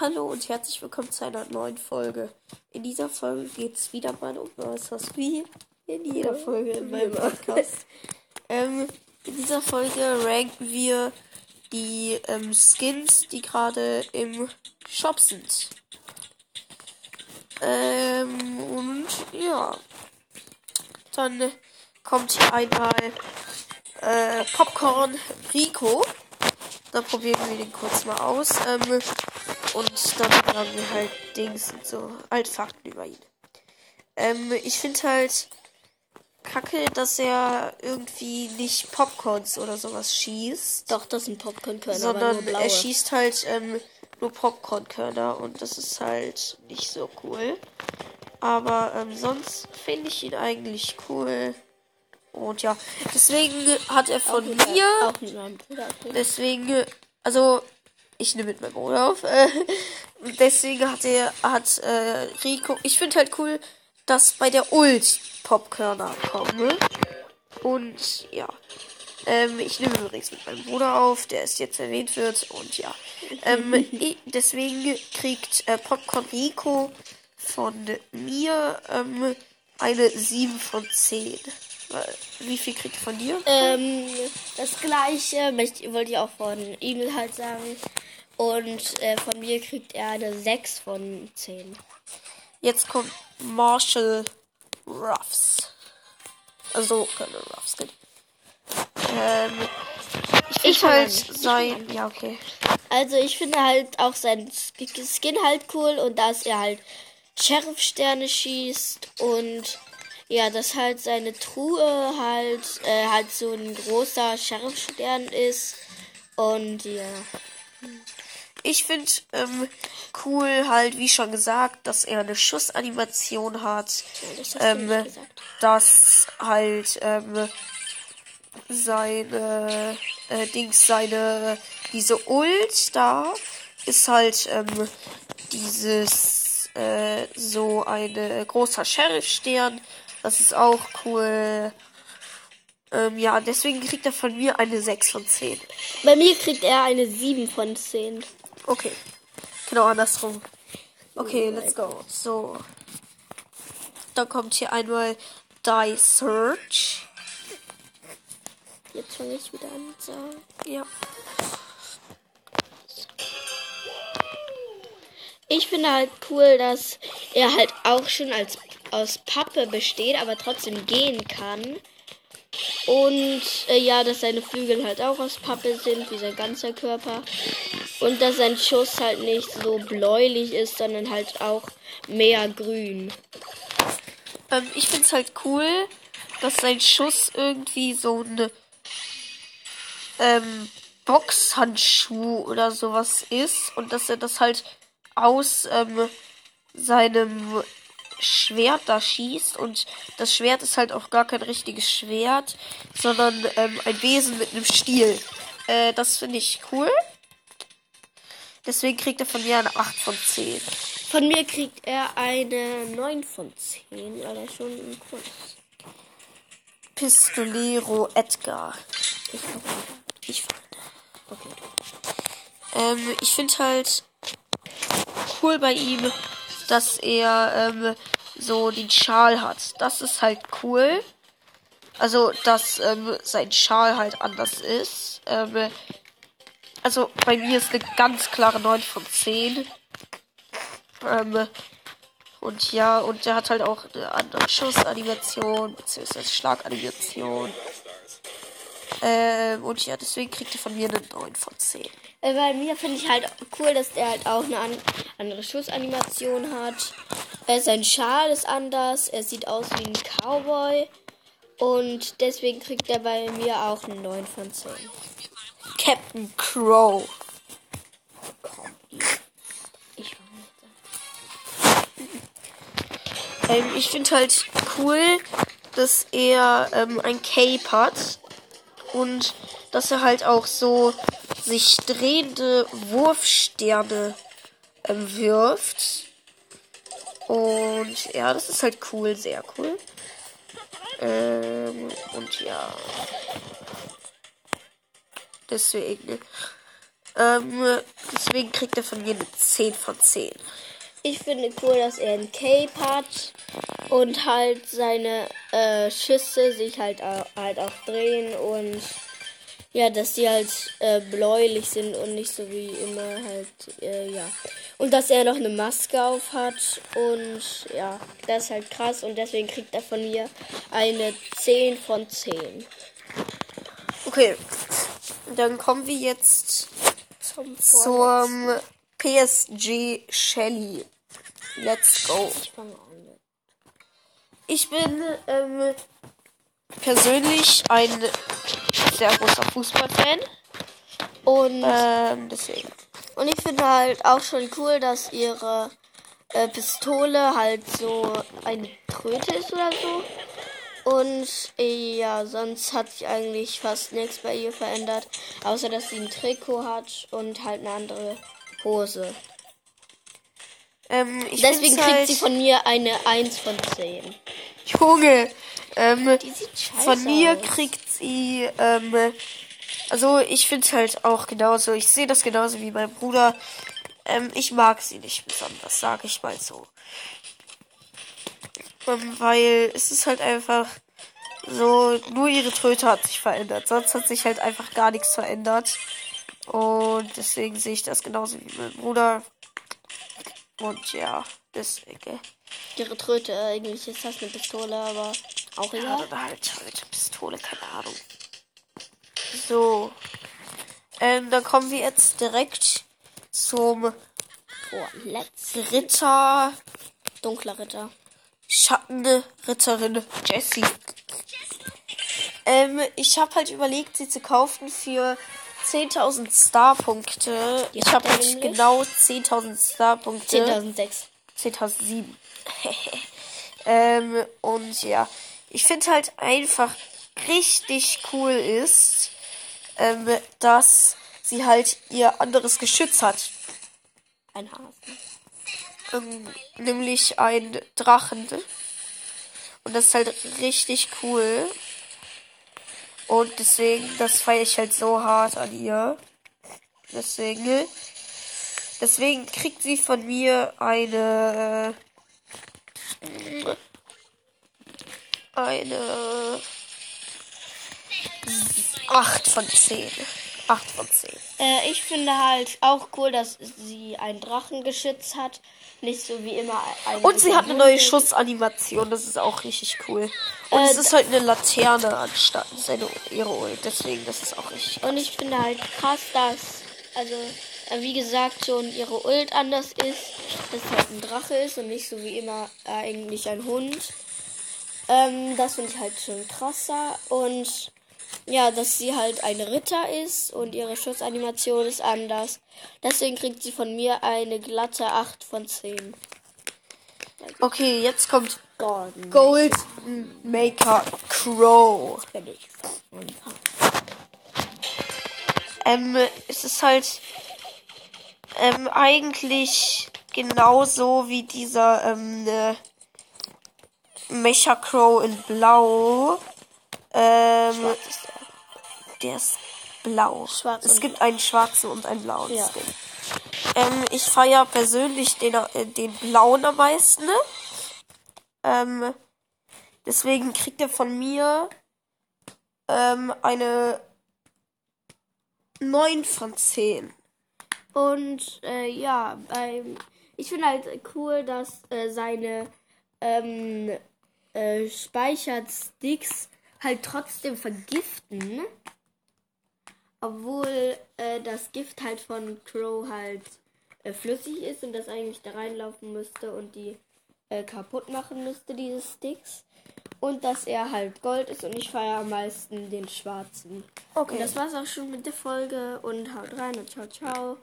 Hallo und herzlich willkommen zu einer neuen Folge. In dieser Folge geht es wieder mal um was wie in jeder Folge in meinem Podcast. ähm, in dieser Folge ranken wir die ähm, Skins, die gerade im Shop sind. Ähm, und ja, dann kommt hier einmal äh, Popcorn Rico. Da probieren wir den kurz mal aus. Ähm, und dann haben wir halt Dings und so Altfakten über ihn. Ähm, ich finde halt kacke, dass er irgendwie nicht Popcorns oder sowas schießt. Doch, das sind Popcornkörner, sondern er schießt halt ähm, nur Popcornkörner und das ist halt nicht so cool. Aber ähm, sonst finde ich ihn eigentlich cool. Und ja, deswegen hat er von auch mir. Auch mit meinem Bruder. Deswegen, also ich nehme mit meinem Bruder auf. Äh, deswegen hat er, hat äh, Rico. Ich finde halt cool, dass bei der Ult Popkörner kommen. Und ja. Ähm, ich nehme übrigens mit meinem Bruder auf, der es jetzt erwähnt wird. Und ja. Ähm, deswegen kriegt äh, Popcorn Rico von mir ähm, eine 7 von 10. Wie viel kriegt er von dir? Ähm, das gleiche möchte, wollte ich auch von Emil halt sagen. Und äh, von mir kriegt er eine 6 von 10. Jetzt kommt Marshall Ruffs. Also, keine Ruffs. Ähm, ich, ich halt sein. Ja, okay. Also, ich finde halt auch sein Skin halt cool und dass er halt Sheriff-Sterne schießt und ja, dass halt seine Truhe halt, äh, halt so ein großer Sheriff-Stern ist. Und ja. Ich finde ähm, cool halt, wie schon gesagt, dass er eine Schussanimation hat. Ja, das ähm, dass halt ähm, seine äh, Dings, seine diese Ult da ist halt ähm, dieses äh, so ein großer Sheriff-Stern das ist auch cool. Ähm, ja, deswegen kriegt er von mir eine 6 von 10. Bei mir kriegt er eine 7 von 10. Okay. Genau andersrum. Okay, let's go. So. Dann kommt hier einmal Die Search. Jetzt fange ich wieder an zu sagen. Ja. Ich finde halt cool, dass er halt auch schon als aus Pappe besteht, aber trotzdem gehen kann. Und äh, ja, dass seine Flügel halt auch aus Pappe sind, wie sein ganzer Körper. Und dass sein Schuss halt nicht so bläulich ist, sondern halt auch mehr grün. Ähm, ich find's halt cool, dass sein Schuss irgendwie so eine ähm, Boxhandschuh oder sowas ist und dass er das halt aus ähm, seinem Schwert da schießt und das Schwert ist halt auch gar kein richtiges Schwert, sondern ähm, ein Wesen mit einem Stiel. Äh, das finde ich cool. Deswegen kriegt er von mir eine 8 von 10. Von mir kriegt er eine 9 von 10, weil er schon ein Kunst. Pistolero Edgar. Ich fand. Ich fand. Okay. Ähm, ich finde halt cool bei ihm, dass er ähm, so den Schal hat. Das ist halt cool. Also, dass ähm, sein Schal halt anders ist. Ähm, also, bei mir ist eine ganz klare 9 von 10. Ähm, und ja, und der hat halt auch eine andere Schussanimation, beziehungsweise Schlaganimation. Ähm, und ja, deswegen kriegt er von mir eine 9 von 10. Äh, bei mir finde ich halt cool, dass der halt auch eine an andere Schussanimation hat. Äh, sein Schal ist anders. Er sieht aus wie ein Cowboy. Und deswegen kriegt er bei mir auch eine 9 von 10. Captain Crow. Ich, ähm, ich finde halt cool, dass er ähm, ein Cape hat. Und dass er halt auch so sich drehende Wurfsterne ähm, wirft. Und ja, das ist halt cool, sehr cool. Ähm, und ja. Deswegen. Ähm, deswegen kriegt er von mir eine 10 von 10. Ich finde cool, dass er ein Cape hat und halt seine äh, Schüsse sich halt, halt auch drehen und ja, dass die halt äh, bläulich sind und nicht so wie immer halt, äh, ja. Und dass er noch eine Maske auf hat und ja, das ist halt krass und deswegen kriegt er von mir eine 10 von 10. Okay, dann kommen wir jetzt Zum zum PSG Shelly. Let's go. Ich fange an. Ich bin ähm, persönlich ein sehr großer Fußballfan. Und Ähm, deswegen. Und ich finde halt auch schon cool, dass ihre äh, Pistole halt so eine Tröte ist oder so. Und äh, ja, sonst hat sich eigentlich fast nichts bei ihr verändert. Außer dass sie ein Trikot hat und halt eine andere Hose. Ähm, Deswegen kriegt halt, sie von mir eine 1 von 10. Junge, ähm, von mir aus. kriegt sie, ähm, also ich finde halt auch genauso, ich sehe das genauso wie mein Bruder. Ähm, ich mag sie nicht besonders, sage ich mal so. Ähm, weil es ist halt einfach so, nur ihre Tröte hat sich verändert. Sonst hat sich halt einfach gar nichts verändert. Und deswegen sehe ich das genauso wie mein Bruder. Und ja, deswegen. Ihre Tröte, eigentlich ist das eine Pistole, aber auch Ja, egal. oder halt halt Pistole, keine Ahnung. So. Ähm, dann kommen wir jetzt direkt zum Oh, let's. Ritter, Dunkler Ritter. Schattenritterin Jessie. Ähm, ich habe halt überlegt, sie zu kaufen für 10.000 Star-Punkte. Ich habe halt genau 10.000 Star-Punkte. 10.006. 10.007. ähm, und ja, ich finde halt einfach richtig cool ist, ähm, dass sie halt ihr anderes Geschütz hat. Ein Hasen. Ähm, nämlich ein Drachen. Und das ist halt richtig cool. Und deswegen, das feiere ich halt so hart an ihr. Deswegen, deswegen kriegt sie von mir eine, äh, eine 8 von 10. 8 von 10. Äh, ich finde halt auch cool, dass sie ein Drachengeschütz hat. Nicht so wie immer ein. Und sie hat eine neue. Schussanimation, das ist auch richtig cool. Und Äh, es ist halt eine Laterne anstatt seine ihre Ult, deswegen das ist auch richtig. Und ich finde halt krass, dass, also, äh, wie gesagt, schon ihre Ult anders ist. Dass es halt ein Drache ist und nicht so wie immer äh, eigentlich ein Hund. Ähm, das finde ich halt schon krasser. Und ja, dass sie halt ein Ritter ist und ihre Schussanimation ist anders. Deswegen kriegt sie von mir eine glatte 8 von 10. Okay, jetzt kommt Gordon. Gold Maker Crow. Bin ich. Ähm, es ist halt ähm, eigentlich genauso wie dieser ähm, äh, Mecha Crow in Blau. Ähm, Schwarz ist er. der ist blau. Schwarz es gibt einen schwarzen und einen blauen Ja. Skin. Ähm, ich feiere persönlich den, äh, den blauen am meisten. Ne? Ähm, deswegen kriegt er von mir ähm, eine 9 von 10. Und äh, ja, beim, ich finde halt cool, dass äh, seine ähm, äh, Speichersticks halt trotzdem vergiften. Obwohl äh, das Gift halt von Crow halt äh, flüssig ist und das eigentlich da reinlaufen müsste und die äh, kaputt machen müsste, diese Sticks. Und dass er halt Gold ist und ich feiere am meisten den schwarzen. Okay. Und das war's auch schon mit der Folge und haut rein und ciao, ciao.